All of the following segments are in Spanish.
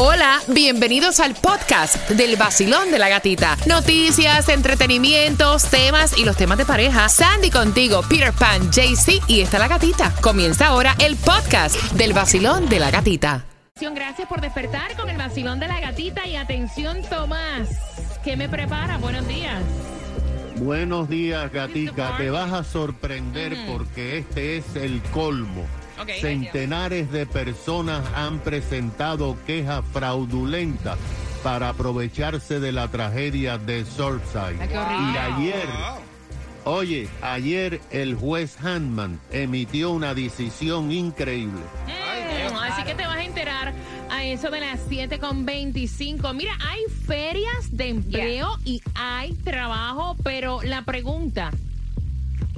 Hola, bienvenidos al podcast del vacilón de la gatita. Noticias, entretenimientos, temas y los temas de pareja. Sandy contigo, Peter Pan, JC y está la gatita. Comienza ahora el podcast del vacilón de la gatita. Gracias por despertar con el vacilón de la gatita y atención Tomás, ¿qué me prepara? Buenos días. Buenos días, gatica. Te vas a sorprender porque este es el colmo. Centenares de personas han presentado quejas fraudulentas para aprovecharse de la tragedia de Surfside. Y ayer, oye, ayer el juez Hanman emitió una decisión increíble. Mm, así que te vas a enterar a eso de las 7 con 25. Mira, hay ferias de empleo y hay trabajo, pero la pregunta,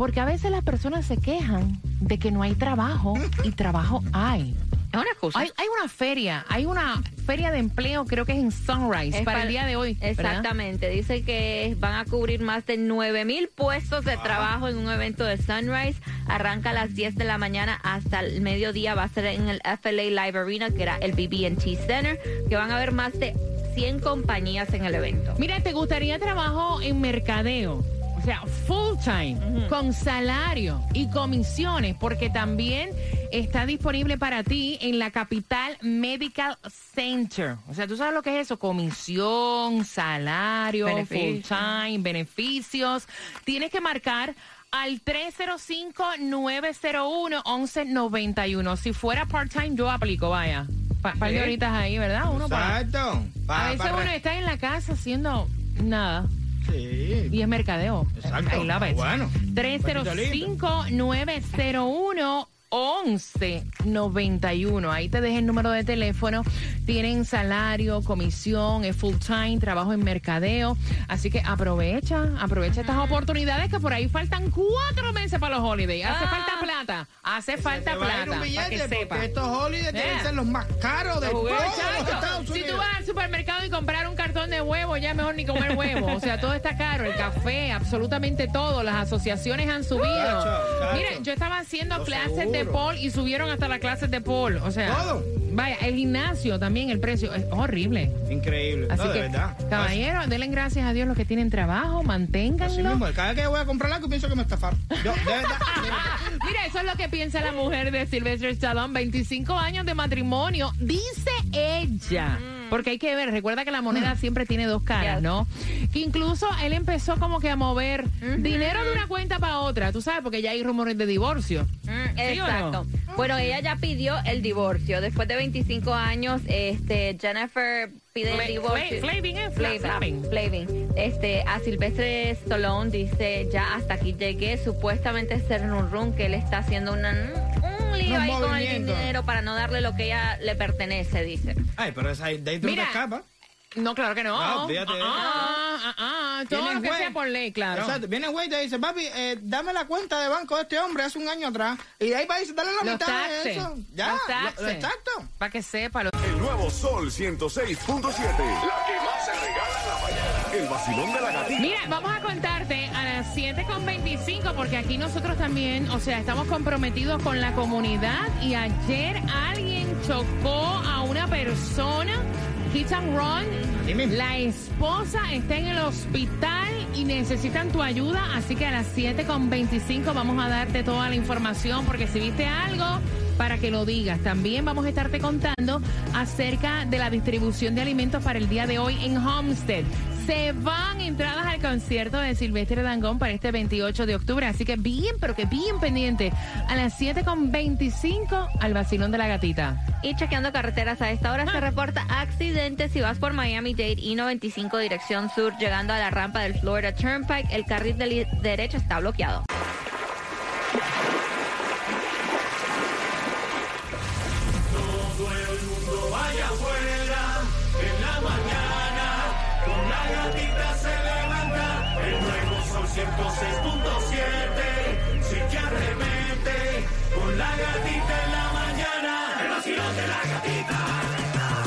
porque a veces las personas se quejan de que no hay trabajo y trabajo hay. Es una excusa. Hay, hay una feria, hay una feria de empleo, creo que es en Sunrise, Es para el día de hoy. ¿verdad? Exactamente. Dice que van a cubrir más de 9 mil puestos de trabajo en un evento de Sunrise. Arranca a las 10 de la mañana hasta el mediodía. Va a ser en el FLA Live Arena, que era el BB&T Center, que van a haber más de 100 compañías en el evento. Mira, ¿te gustaría trabajo en mercadeo? O sea, full time, con salario y comisiones, porque también está disponible para ti en la Capital Medical Center. O sea, ¿tú sabes lo que es eso? Comisión, salario, Beneficio. full time, beneficios. Tienes que marcar al 305-901-1191. Si fuera part-time, yo aplico, vaya. Pa- par de horitas ahí, ¿verdad? Uno para... Exacto. Pa- A veces uno está en la casa haciendo nada. Sí. Y es mercadeo. Exacto. I love it. Bueno. 305-901-1191. Ahí te deja el número de teléfono. Tienen salario, comisión, es full time, trabajo en mercadeo. Así que aprovecha, aprovecha estas oportunidades que por ahí faltan cuatro meses para los holidays. Hace Ah. falta plata, hace falta plata. Para que sepa. estos holidays deben Eh. ser los más caros de todos los Estados si Unidos. tú vas al supermercado y comprar un cartón de huevo, ya es mejor ni comer huevo. O sea, todo está caro, el café, absolutamente todo. Las asociaciones han subido. Chacho, chacho. Mire, yo estaba haciendo Lo clases de seguro. pole y subieron hasta las clases de pole. O sea, Todo. vaya, el gimnasio también, el precio es horrible. Increíble. Así no, de que, verdad. caballeros, denle gracias a Dios los que tienen trabajo, Así manténganlo. mismo, cada vez que voy a comprar algo pienso que me estafaron. Yo, de verdad. Mira, eso es lo que piensa la mujer de Sylvester Stallone. 25 años de matrimonio, dice ella. Porque hay que ver, recuerda que la moneda siempre tiene dos caras. ¿no? Que incluso él empezó como que a mover dinero de una cuenta para otra, tú sabes, porque ya hay rumores de divorcio. Mm, ¿Sí o no? Exacto. Bueno, ella ya pidió el divorcio. Después de 25 años, este, Jennifer pide Fla- el divorcio. Flavin, ¿eh? Fla- Flavin. Flavin. Flavin. Este, a Silvestre Stallone dice, ya hasta aquí llegué. Supuestamente es ser un run que él está haciendo una- un lío ahí con el movimientos. dinero para no darle lo que ella le pertenece, dice. Ay, pero esa, de ahí tú no Mira. te escapas. No, claro que no. No, fíjate. Ah, ah, ah, todo Viene lo que juez. sea por ley, claro. Exacto. Viene el güey y te dice, papi, eh, dame la cuenta de banco de este hombre hace un año atrás. Y de ahí va a decir, dale la Los mitad taxes. de eso. Ya, Los lo- taxes. exacto. Para que sepa. lo- El nuevo Sol 106.7. La que más se regala en. El vacilón de la gatita. Mira, vamos a contarte a las 7.25 porque aquí nosotros también, o sea, estamos comprometidos con la comunidad y ayer alguien chocó a una persona, hit and run. La esposa está en el hospital y necesitan tu ayuda, así que a las 7.25 vamos a darte toda la información porque si viste algo para que lo digas. También vamos a estarte contando acerca de la distribución de alimentos para el día de hoy en Homestead. Se van entradas al concierto de Silvestre Dangón para este 28 de octubre, así que bien, pero que bien pendiente. A las 7.25 al vacilón de la gatita. Y chequeando carreteras a esta hora se reporta accidente si vas por Miami-Dade y 95 dirección sur llegando a la rampa del Florida Turnpike. El carril de derecho está bloqueado.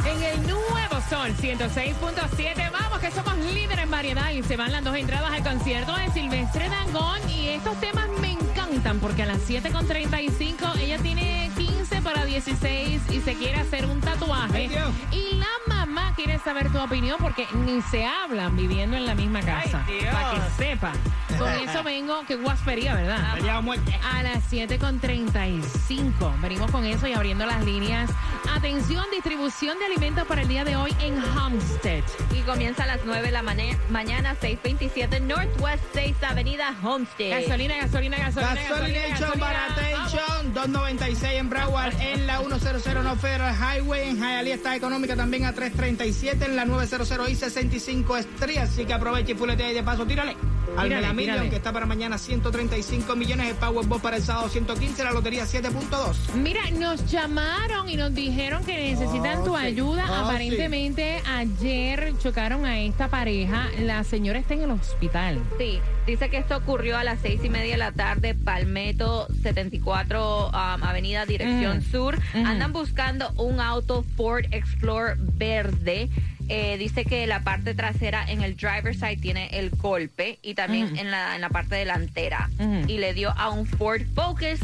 En el nuevo Sol 106.7, vamos que somos líderes en variedad y se van las dos entradas al concierto de Silvestre Dangón y estos temas me encantan porque a las 7.35 ella tiene 15 para 16 y se quiere hacer un tatuaje. Ay, Dios. Y la saber tu opinión porque ni se hablan viviendo en la misma casa. Ay, Dios. para que sepa. Con eso vengo, que guaspería, ¿verdad? A las 7.35. Venimos con eso y abriendo las líneas. Atención, distribución de alimentos para el día de hoy en Homestead. Y comienza a las 9 de la mañana, 627 Northwest 6 Avenida Homestead. Gasolina, gasolina, gasolina. Gasolination, gasolina. Baratation, 296 en Broward, en la 100 no Federal Highway, en Hialeah está económica también a 337, en la 900 y 65 Street, así que aprovecha y fuletea y de paso tírale. Al Tírale, Mega Million, tírale. que está para mañana 135 millones, el Powerball para el sábado 115, la lotería 7.2. Mira, nos llamaron y nos dijeron que necesitan Oh, tu sí. ayuda. Oh, Aparentemente ayer chocaron a esta pareja. La señora está en el hospital. Sí, dice que esto ocurrió a las seis y media de la tarde, Palmetto 74, um, Avenida Dirección Ujú. Sur. Ujú. Andan buscando un auto Ford Explorer verde. Eh, dice que la parte trasera en el driver's side tiene el golpe y también en, la, en la parte delantera. Y le dio a un Ford Focus.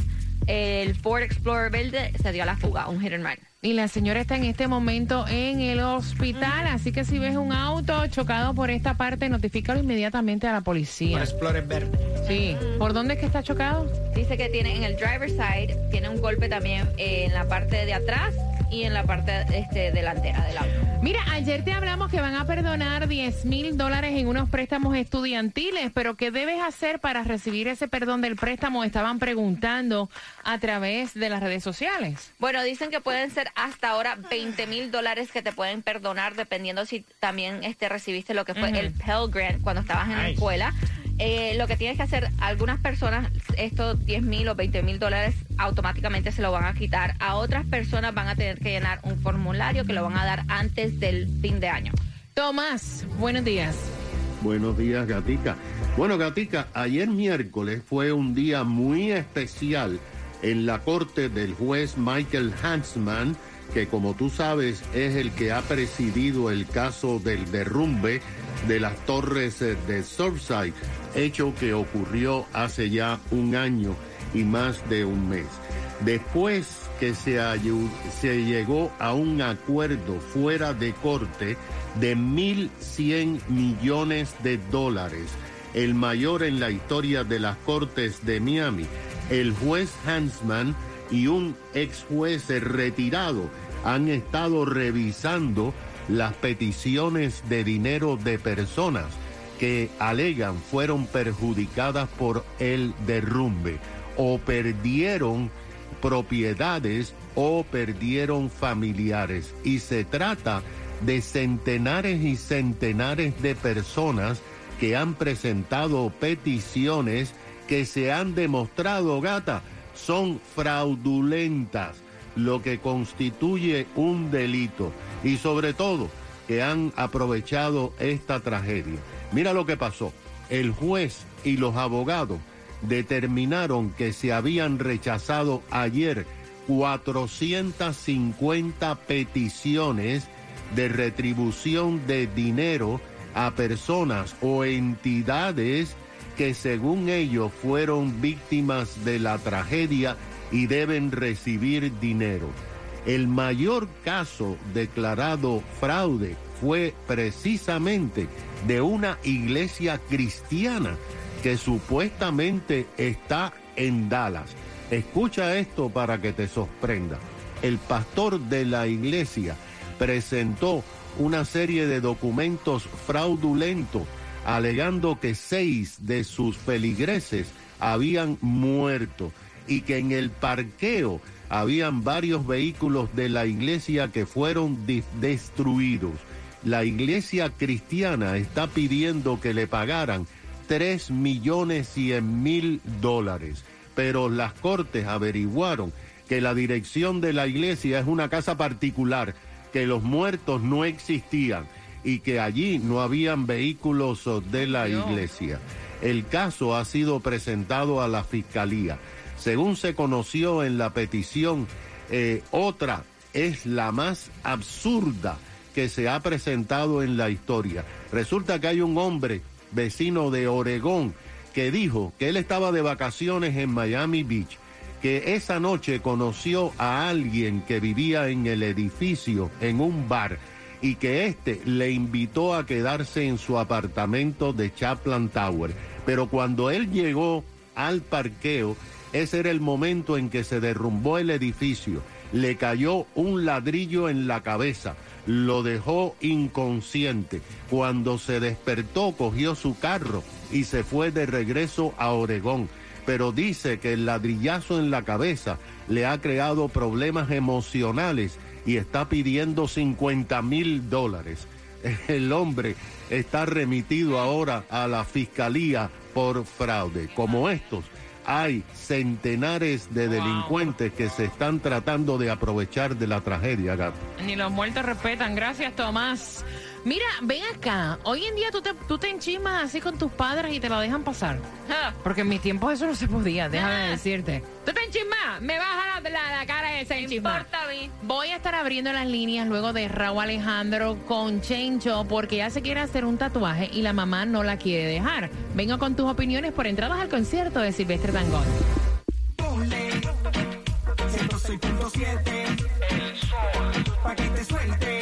El Ford Explorer verde se dio a la fuga, un hit and run. Y la señora está en este momento en el hospital. Así que si ves un auto chocado por esta parte, notifícalo inmediatamente a la Por policía. Explorer verde. Sí. ¿Por dónde es que está chocado? Dice que tiene en el driver's side, tiene un golpe también eh, en la parte de atrás y en la parte este, delantera del auto. Mira, ayer te hablamos que van a perdonar 10 mil dólares en unos préstamos estudiantiles, pero ¿qué debes hacer para recibir ese perdón del préstamo? Estaban preguntando a través de las redes sociales. Bueno, dicen que pueden ser hasta ahora 20 mil dólares que te pueden perdonar dependiendo si también este, recibiste lo que fue el Pell Grant cuando estabas en la escuela. Eh, lo que tienes que hacer, algunas personas, estos 10 mil o 20 mil dólares automáticamente se lo van a quitar. A otras personas van a tener que llenar un formulario que lo van a dar antes del fin de año. Tomás, buenos días. Buenos días, Gatica. Bueno, Gatica, ayer miércoles fue un día muy especial en la corte del juez Michael Hansman, que como tú sabes es el que ha presidido el caso del derrumbe de las torres eh, de Surfside, hecho que ocurrió hace ya un año y más de un mes. Después que se, llegó a un acuerdo fuera de corte de 1.100 millones de dólares, el mayor en la historia de las cortes de Miami, el juez Hansman y un ex juez retirado han estado revisando las peticiones de dinero de personas que alegan fueron perjudicadas por el derrumbe o perdieron propiedades o perdieron familiares. Y se trata de centenares y centenares de personas que han presentado peticiones que se han demostrado, gata, son fraudulentas, lo que constituye un delito. Y sobre todo, que han aprovechado esta tragedia. Mira lo que pasó. El juez y los abogados determinaron que se habían rechazado ayer 450 peticiones de retribución de dinero a personas o entidades que según ellos fueron víctimas de la tragedia y deben recibir dinero. El mayor caso declarado fraude fue precisamente de una iglesia cristiana que supuestamente está en Dallas. Escucha esto para que te sorprenda. El pastor de la iglesia presentó una serie de documentos fraudulentos alegando que seis de sus feligreses habían muerto y que en el parqueo habían varios vehículos de la iglesia que fueron destruidos. La iglesia cristiana está pidiendo que le pagaran 3 millones 100 mil dólares, pero las cortes averiguaron que la dirección de la iglesia es una casa particular, que los muertos no existían y que allí no habían vehículos oh, de la iglesia. El caso ha sido presentado a la fiscalía. Según se conoció en la petición, eh, otra es la más absurda que se ha presentado en la historia. Resulta que hay un hombre vecino de Oregón que dijo que él estaba de vacaciones en Miami Beach, que esa noche conoció a alguien que vivía en el edificio, en un bar, y que este le invitó a quedarse en su apartamento de Chaplan Tower. Pero cuando él llegó al parqueo, ese era el momento en que se derrumbó el edificio. Le cayó un ladrillo en la cabeza, lo dejó inconsciente. Cuando se despertó, cogió su carro y se fue de regreso a Oregón. Pero dice que el ladrillazo en la cabeza le ha creado problemas emocionales y está pidiendo 50 mil dólares. El hombre está remitido ahora a la fiscalía por fraude. Como estos, hay centenares de delincuentes que se están tratando de aprovechar de la tragedia, Gato. Ni los muertos respetan. Gracias, Tomás. Mira, ven acá. Hoy en día tú te, tú te enchismas así con tus padres y te lo dejan pasar. Porque en mis tiempos eso no se podía, déjame Ah. decirte. ¿Tú te enchismas? Me baja la, la- la cara esa enchisma. importa a mí. Voy a estar abriendo las líneas luego de Raúl Alejandro con Chencho porque ya se quiere hacer un tatuaje y la mamá no la quiere dejar. Vengo con tus opiniones por entradas al concierto de Silvestre Dangón. Ponle 106.7 Pa' que te suelte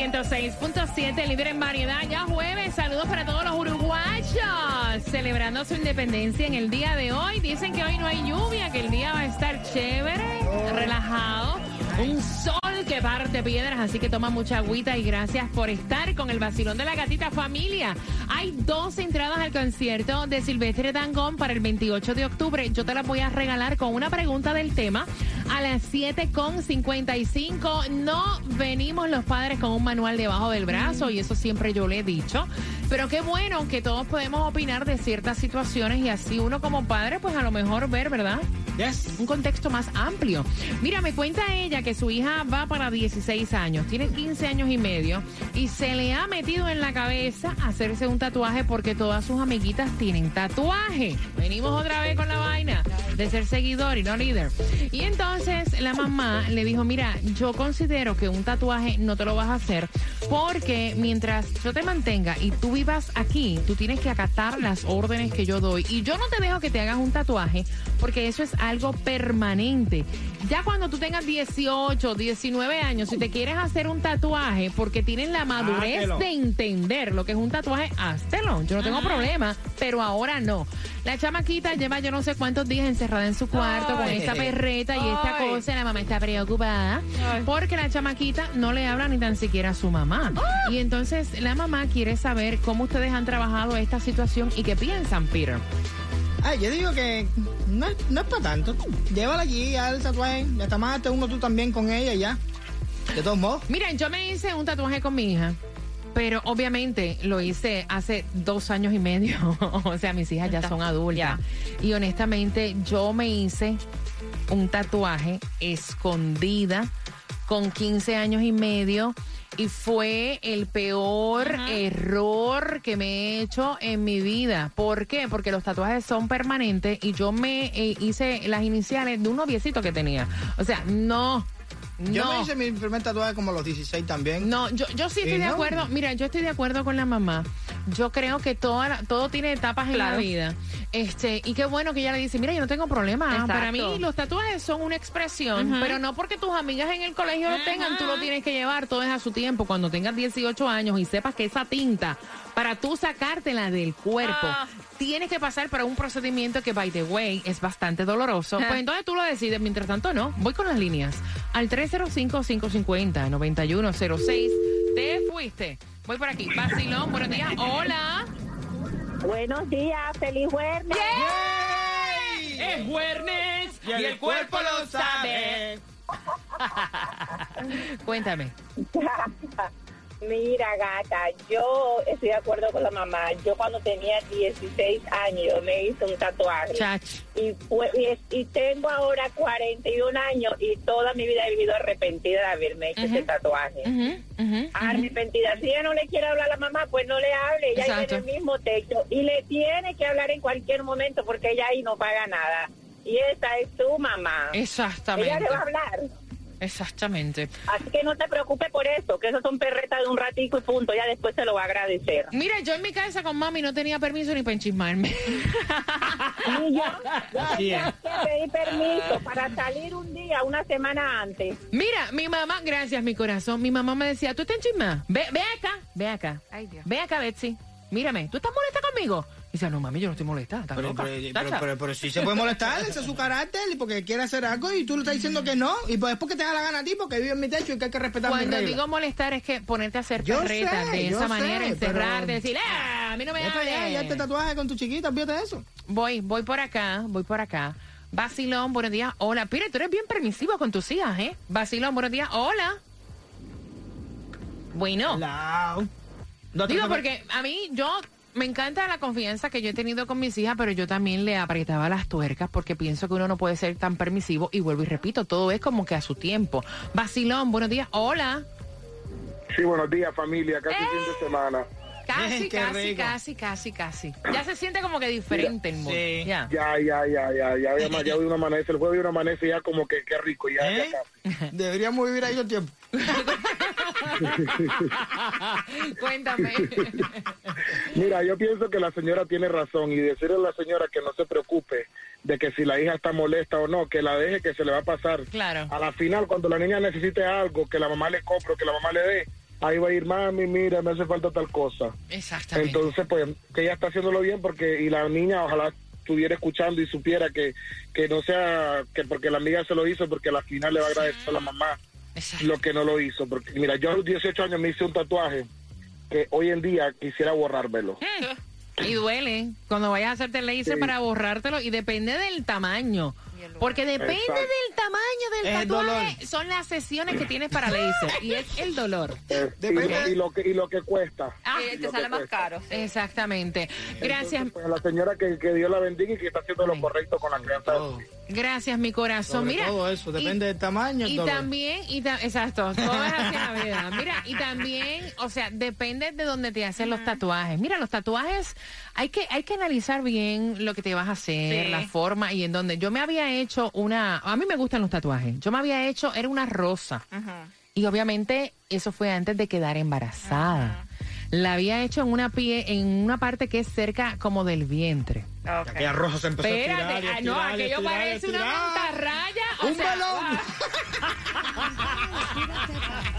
106.7, líder en variedad, ya jueves. Saludos para todos los uruguayos celebrando su independencia en el día de hoy. Dicen que hoy no hay lluvia, que el día va a estar chévere, relajado. Un sol que parte piedras, así que toma mucha agüita y gracias por estar con el vacilón de la gatita familia. Hay dos entradas al concierto de Silvestre Dangón para el 28 de octubre. Yo te las voy a regalar con una pregunta del tema a las 7.55. No venimos los padres con un manual debajo del brazo y eso siempre yo le he dicho. Pero qué bueno que todos podemos opinar de ciertas situaciones y así uno como padre pues a lo mejor ver, ¿verdad? Yes. un contexto más amplio. Mira, me cuenta ella que su hija va para 16 años, tiene 15 años y medio y se le ha metido en la cabeza hacerse un tatuaje porque todas sus amiguitas tienen tatuaje. Venimos otra vez con la vaina de ser seguidor y no líder. Y entonces la mamá le dijo, mira, yo considero que un tatuaje no te lo vas a hacer porque mientras yo te mantenga y tú vivas aquí, tú tienes que acatar las órdenes que yo doy. Y yo no te dejo que te hagas un tatuaje porque eso es algo permanente. Ya cuando tú tengas 18, 19 años, si te quieres hacer un tatuaje porque tienes la madurez de entender lo que es un tatuaje, háztelo. Yo no tengo problema, pero ahora no. La chamaquita lleva yo no sé cuántos días encerrada en su cuarto con esta perreta y esta cosa. La mamá está preocupada Ay. porque la chamaquita no le habla ni tan siquiera a su mamá. Y entonces la mamá quiere saber cómo ustedes han trabajado esta situación y qué piensan, Peter. Ay, yo digo que no, es- no es para tanto. Llévala allí, haz el tatuaje. Ya está más, uno tú también con ella y ya. De todos modos. Miren, yo me hice un tatuaje con mi hija. Pero obviamente lo hice hace dos años y medio. o sea, mis hijas ya son adultas. Y honestamente, yo me hice un tatuaje escondida con 15 años y medio. Y fue el peor error que me he hecho en mi vida. ¿Por qué? Porque los tatuajes son permanentes y yo me eh, hice las iniciales de un noviecito que tenía. O sea, no. Yo no. me hice mi primer tatuaje como a los 16 también. No, yo, yo sí estoy ¿Y de no? acuerdo. Mira, yo estoy de acuerdo con la mamá. Yo creo que toda la- todo tiene etapas en la vida. Este, y qué bueno que ella le dice, mira, yo no tengo problema. Exacto. Para mí los tatuajes son una expresión, pero no porque tus amigas en el colegio lo tengan, tú lo tienes que llevar, todo es a su tiempo. Cuando tengas 18 años y sepas que esa tinta, para tú sacártela del cuerpo, Ah. tienes que pasar por un procedimiento que, by the way, es bastante doloroso. Pues entonces tú lo decides, mientras tanto no. Voy con las líneas. Al 305-550-9106. Te fuiste. Voy por aquí. Vacilón, buenos días. Hola. Buenos días, feliz jueves. Es Juernes Y el cuerpo lo sabe. Cuéntame. Mira, gata, yo estoy de acuerdo con la mamá. Yo cuando tenía 16 años me hice un tatuaje. Chach. Y, fue- y, y tengo ahora 41 años y toda mi vida he vivido arrepentida de haberme hecho ese tatuaje. Arrepentida. Si ella no le quiere hablar a la mamá, pues no le hable. Ella en el mismo techo y le tiene que hablar en cualquier momento porque ella ahí no paga nada. y esa es tu mamá. Exactamente. Ella le va a hablar. Exactamente. Así que no te preocupes por eso, que eso son perretas de un ratico y punto. Ya después se lo va a agradecer. Mira, yo en mi casa con mami no tenía permiso ni para enchismarme. Y yo, yo tenía que pedir permiso para salir un día, una semana antes. Mira, mi mamá, gracias, mi corazón. Mi mamá me decía, ¿tú estás enchismada? Ve, ve acá, ve acá. Ay, Dios. Ve acá, Betsy. Mírame, ¿tú estás molesta conmigo? Y dice, no, mami, yo no estoy molesta. ¿Estás Pero, pero, pero, pero, pero sí se puede molestar, ese es su carácter, y porque quiere hacer algo y tú le estás diciendo que no, y pues es porque te da la gana a ti, porque vive en mi techo y que hay que respetar Cuando digo molestar es que ponerte a hacer sé, de esa sé, manera, encerrar, pero- de decir, ¡ah! A mí no me hables". ya este tatuaje con tu chiquita, olvídate de eso. Voy, voy por acá, voy por acá. Basilón, buenos días. Hola. Pire, tú eres bien permisivo con tus hijas, ¿eh? Basilón, buenos días. Hola. Bueno. Te Digo, porque a mí, yo me encanta la confianza que yo he tenido con mis hijas, pero yo también le apretaba las tuercas porque pienso que uno no puede ser tan permisivo. Y vuelvo y repito, todo es como que a su tiempo. Basilón, buenos días. Hola. Sí, buenos días familia, casi ¡Eh! fin de semana. Casi, casi, rico. casi, casi, casi. Ya se siente como que diferente el. Sí. Ya. Ya, ya, ya, ya, ya, ya, ya hoy un amanece, el jueves y un amanece ya como que qué rico, ya, ¿Eh? ya casi. Deberíamos vivir ahí el tiempo. Cuéntame. Mira, yo pienso que la señora tiene razón y decirle a la señora que no se preocupe de que si la hija está molesta o no, que la deje que se le va a pasar. Claro. A la final, cuando la niña necesite algo, que la mamá le compre, o que la mamá le dé, ahí va a ir, mami, mira, me hace falta tal cosa. Exactamente. Entonces, pues, que ella está haciéndolo bien porque, y la niña ojalá estuviera escuchando y supiera que, que no sea, que porque la amiga se lo hizo, porque a la final le va a agradecer a la mamá Exacto. lo que no lo hizo. Porque, mira, yo a los 18 años me hice un tatuaje que hoy en día quisiera borrármelo. Y duele cuando vayas a hacerte laser Sí. para borrártelo y depende del tamaño. Porque depende Exacto. del tamaño del Es tatuaje. dolor. Son las sesiones que tienes para laser y es el dolor. Eh, y, Depende- lo, y, lo que, y lo que cuesta. Ah, Eh, te sale más cuesta. caro. sí. Exactamente. Gracias, Entonces, pues, a la señora que, que Dios la bendiga y que está haciendo lo correcto con la crianza. gracias mi corazón. Sobre Mira, todo eso, y- depende del tamaño. el Y dolor. también, y ta- exacto, todo es así en la vida. Mira, y también, o sea, depende de dónde te hacen los tatuajes. Mira, los tatuajes, hay que, hay que analizar bien lo que te vas a hacer, Sí. la forma y en dónde. Yo me había hecho una, a mí me gustan los tatuajes. Yo me había hecho, era una rosa. Y obviamente eso fue antes de quedar embarazada. La había hecho en una pie, en una parte que es cerca como del vientre. Ok. Aquella roja se empezó a Espérate, estirar y ah, no, y aquello y parece una mantarraya. o ¡Un sea, balón!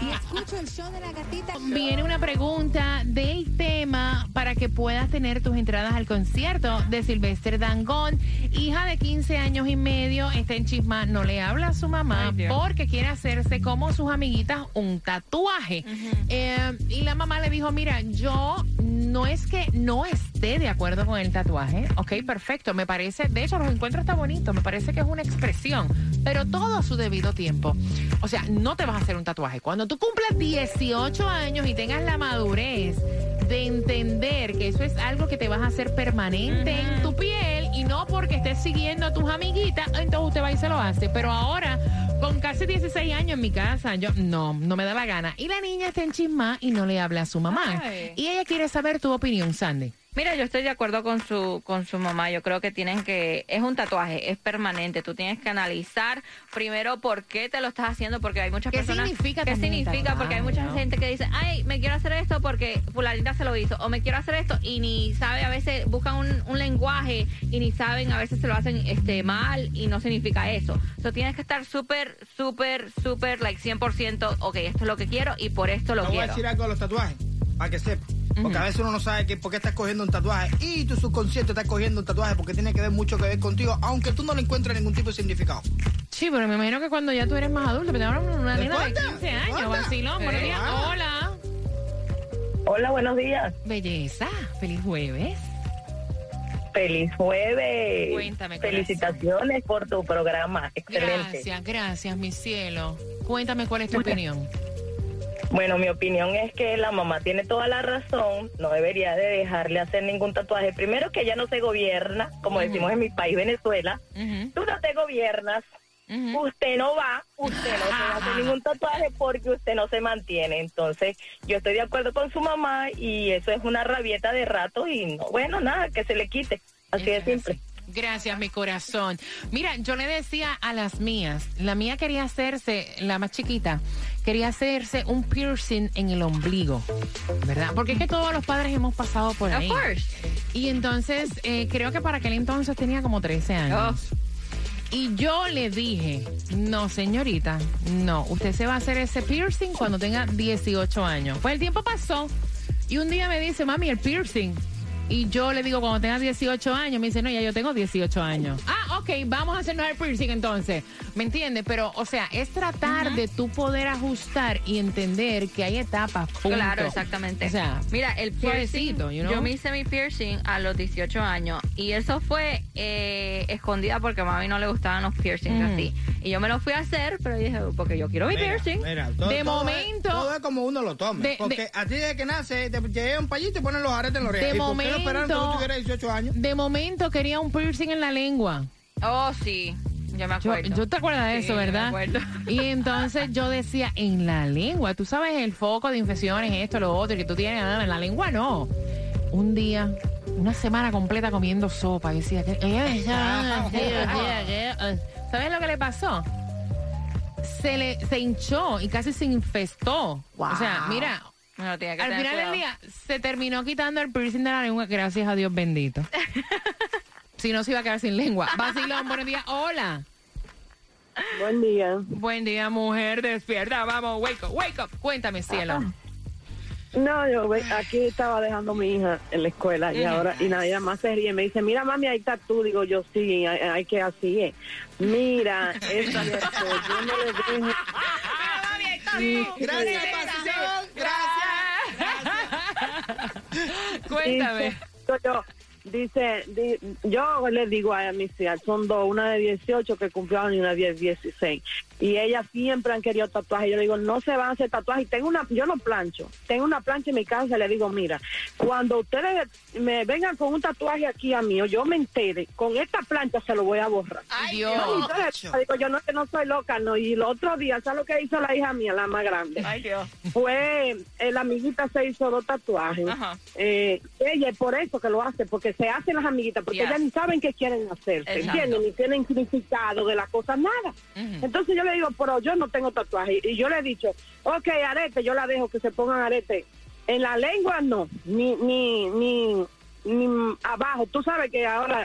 Y escucho el show de la gatita. Viene una pregunta del tema para que puedas tener tus entradas al concierto de Silvestre Dangón. Hija de 15 años y medio, está en chisma, no le habla a su mamá Ay, porque quiere hacerse como sus amiguitas un tatuaje. Eh, y la mamá le dijo, mira, yo no es que no esté de acuerdo con el tatuaje, ok, perfecto, me parece, de hecho los encuentros está bonito, me parece que es una expresión, pero todo a su debido tiempo. O sea, no te vas a hacer un tatuaje. Cuando tú cumplas 18 años y tengas la madurez de entender que eso es algo que te vas a hacer permanente en tu piel y no porque estés siguiendo a tus amiguitas, entonces usted va y se lo hace. Pero ahora, con casi 16 años en mi casa, yo no, no me da la gana. Y la niña está en chisma y no le habla a su mamá. Ay. Y ella quiere saber tu opinión, Sandy. Mira, yo estoy de acuerdo con su con su mamá. Yo creo que tienen que es un tatuaje, es permanente. Tú tienes que analizar primero por qué te lo estás haciendo, porque hay muchas ¿Qué personas. significa ¿Qué significa? Porque hay tatuaje, mucha no? gente que dice, ay, me quiero hacer esto porque fulanita se lo hizo, o me quiero hacer esto y ni sabe. A veces buscan un, un lenguaje y ni saben. A veces se lo hacen este mal y no significa eso. Entonces tienes que estar súper, súper, súper, like 100%. Ok, esto es lo que quiero y por esto lo Te voy a quiero. decir algo de los tatuajes, para que sepa. Porque a veces uno no sabe que, por qué estás cogiendo un tatuaje y tu subconsciente está cogiendo un tatuaje porque tiene que ver mucho que ver contigo, aunque tú no le encuentres ningún tipo de significado. Sí, pero me imagino que cuando ya tú eres más adulto, pero ahora una ¿Te nena de importa? 15 ¿Te años, vacilón, buenos días. Hola. Hola, buenos días. Belleza, feliz jueves. Feliz jueves. Cuéntame, corazón. Felicitaciones por tu programa. Excelente. Gracias, gracias, mi cielo. Cuéntame cuál es tu opinión. Bueno, mi opinión es que la mamá tiene toda la razón. No debería de dejarle hacer ningún tatuaje. Primero que ella no se gobierna, como decimos en mi país, Venezuela. Ujú, Tú no te gobiernas. Usted no va, usted no se hacer ningún tatuaje porque usted no se mantiene. Entonces, yo estoy de acuerdo con su mamá y eso es una rabieta de rato y no, bueno, nada, que se le quite. Así de simple. así. Gracias, mi corazón. Mira, yo le decía a las mías, la mía quería hacerse, la más chiquita, quería hacerse un piercing en el ombligo, ¿verdad? Porque es que todos los padres hemos pasado por Of ahí. course. Y entonces, eh, creo que para aquel entonces tenía como 13 años. Y yo le dije, no, señorita, no, usted se va a hacer ese piercing cuando tenga 18 años. Pues el tiempo pasó y un día me dice, mami, el piercing. Y yo le digo, cuando tenga 18 años, me dice, no, ya yo tengo 18 años. Ah, ok, vamos a hacernos el piercing entonces. ¿Me entiendes? Pero, o sea, es tratar de tú poder ajustar y entender que hay etapas. punto. Claro, exactamente. O sea, mira, el piercing, suavecito, you know? yo me hice mi piercing a los 18 años y eso fue eh, escondida porque a mami no le gustaban los piercings Mm. así. Y yo me lo fui a hacer, pero dije, porque yo quiero mi Mira, piercing. mira, todo- De todo momento- Es, todo es como uno lo tome. De- porque de- a ti desde que nace, te llega un payito y ponen los aretes en oreja. De ¿Y por qué no esperaron que tú momento- tuvieras 18 años? de momento quería un piercing en la lengua. Oh, sí, yo me Yo, acuerdo. yo te acuerdas de Sí, eso, me ¿verdad? acuerdo. Y entonces yo decía, en la lengua, tú sabes el foco de infecciones, esto, lo otro, que tú tienes, en la lengua no. Un día, una semana completa comiendo sopa, y decía, me así, así. ¿sabes lo que le pasó? Se le se hinchó y casi se infestó. O sea, mira, No, al final del día se terminó quitando el piercing de la lengua, gracias a Dios bendito. si no se iba a quedar sin lengua. Vacilón, buenos días. Hola. Buen día. Buen día, mujer. Despierta. Vamos, wake up, wake up. Cuéntame, cielo. No, yo aquí estaba dejando a mi hija en la escuela y ahora, y nada, ella más se ríe. Me dice, mira, mami, ahí está tú. Digo, yo sí, hay, hay que así es. Mira, es cierto, yo no le dejo. Gracias, pasión. Gracias. Cuéntame. Dice, yo, dice, di- yo le digo a mis hijas, son dos, una de 18 que cumplió y una de 16. Y ellas siempre han querido tatuajes. Yo le digo, no se van a hacer tatuajes. Y tengo una, yo no plancho. Tengo una plancha en mi casa. Le digo, mira, cuando ustedes me vengan con un tatuaje aquí a mí, o yo me entere, con esta plancha se lo voy a borrar. Dios. Y entonces, digo, yo no, que no soy loca, no. Y el otro día, ¿sabes lo que hizo la hija mía, la más grande? Ay, Dios. Fue, eh, la amiguita se hizo dos tatuajes. Ajá. Eh, ella es por eso que lo hace, porque se hacen las amiguitas, porque Yes. ellas ni saben qué quieren hacer, Exacto. ¿entienden? Ni tienen significado de la cosa, nada. Entonces yo le digo, pero yo no tengo tatuaje. Y yo le he dicho, ok, arete, yo la dejo que se pongan arete. En la lengua no, ni, ni, ni, ni abajo. Tú sabes que ahora...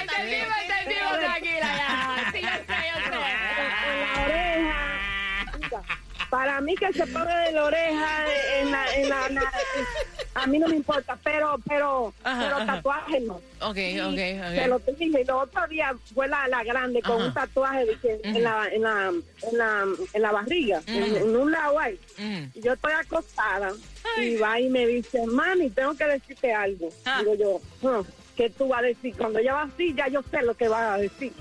Entendimos, entendimos, tranquila ya. Sí, yo sé, yo Para mí que se ponga de la oreja, en la, en la, a mí no me importa, pero, pero, Ajá, pero ajá. tatuajes no. Ok, Sí, ok, Se lo dije, y el otro día fue la, la grande con Ajá. un tatuaje en, la, en, la, en, la, en la barriga, en, en un lado ahí. Y yo estoy acostada y va y me dice, mami, tengo que decirte algo. Ah. Digo yo, "Ah, ¿qué tú vas a decir? Cuando ella va así, ya yo sé lo que va a decir.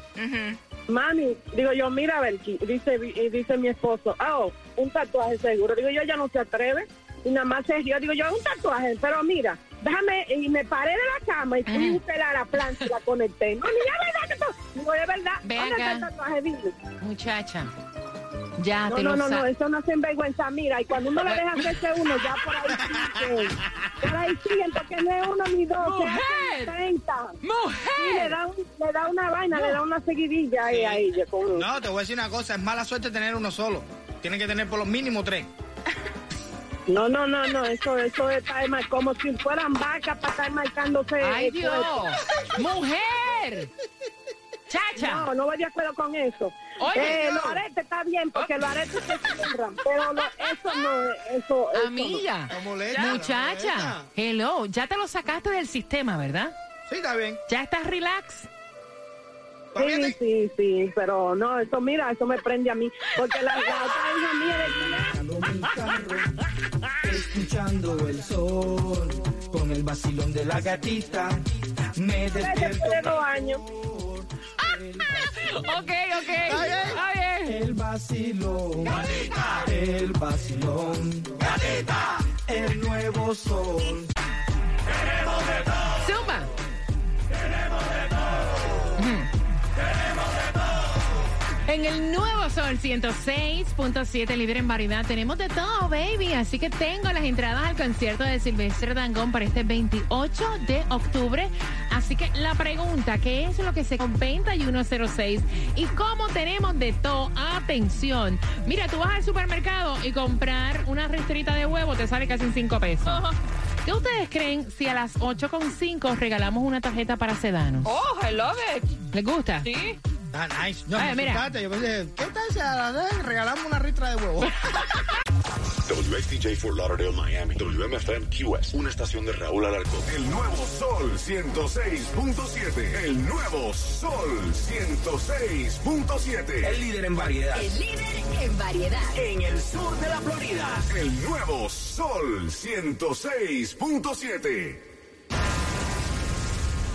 Mami, digo yo, mira, Belki, dice, dice mi esposo, oh, un tatuaje seguro. Digo yo, ella no se atreve. Y nada más se rió. Digo yo, un tatuaje, pero mira, déjame, y me paré de la cama y fui a instalar la plancha y la conecté. Mami, ya verdad que. Digo, es verdad. Ve ¿Dónde está el tatuaje? Dime. Muchacha, ya No, te no, lo no, no, eso no es sinvergüenza. Mira, y cuando uno le deja hacerse uno, ya por ahí siguen. Por ahí siguen, porque no es uno ni dos, se ¡Mujer! hacen 30. Sí, le da, un- le da una vaina, le da una seguidilla ahí a ella. Con, No, te voy a decir una cosa, es mala suerte tener uno solo. Tienes que tener por lo mínimo tres. No, no, no, no, eso, eso está mal, como si fueran vacas para estar marcándose. ¡Ay, el Dios! ¡Mujer! ¡Chacha! No, no voy de acuerdo con eso. Oye, eh, no. los aretes está bien, porque los aretes se cierran, pero lo- eso no, eso, eso Amiga, No molesta, muchacha, molesta. hello, ya te lo sacaste del sistema, ¿verdad? Sí, está bien. Ya estás relax. Sí, sí, sí, pero no, eso mira, eso me prende a mí, porque la, la otra hija mía de escuchando el sol, con el vacilón de la gatita, me después despierto. de dos años. Ok, ok. Está bien. El vacilón, el vacilón, el nuevo sol. En el nuevo Sol 106.7, líder en variedad, tenemos de todo, baby. Así que tengo las entradas al concierto de Silvestre Dangón para este 28 de octubre. Así que la pregunta, ¿qué es lo que se con 2106? ¿Y cómo tenemos de todo? Atención. Mira, tú vas al supermercado y comprar una ristrita de huevo te sale casi en 5 pesos. ¿Qué ustedes creen si a las 8.5 regalamos una tarjeta para Sedano? Oh, I love it. ¿Les gusta? Sí. Ah, nice. No, Ay, mira. Yo pensé, ¿qué tal si a las 10 regalamos una ristra de huevo? WXTJ for Lauderdale, Miami. WMFM QS. Una estación de Raúl Alarcón. El nuevo Sol 106.7. El nuevo Sol 106.7. El líder en variedad. El líder en variedad. En el sur de la Florida. El nuevo Sol 106.7.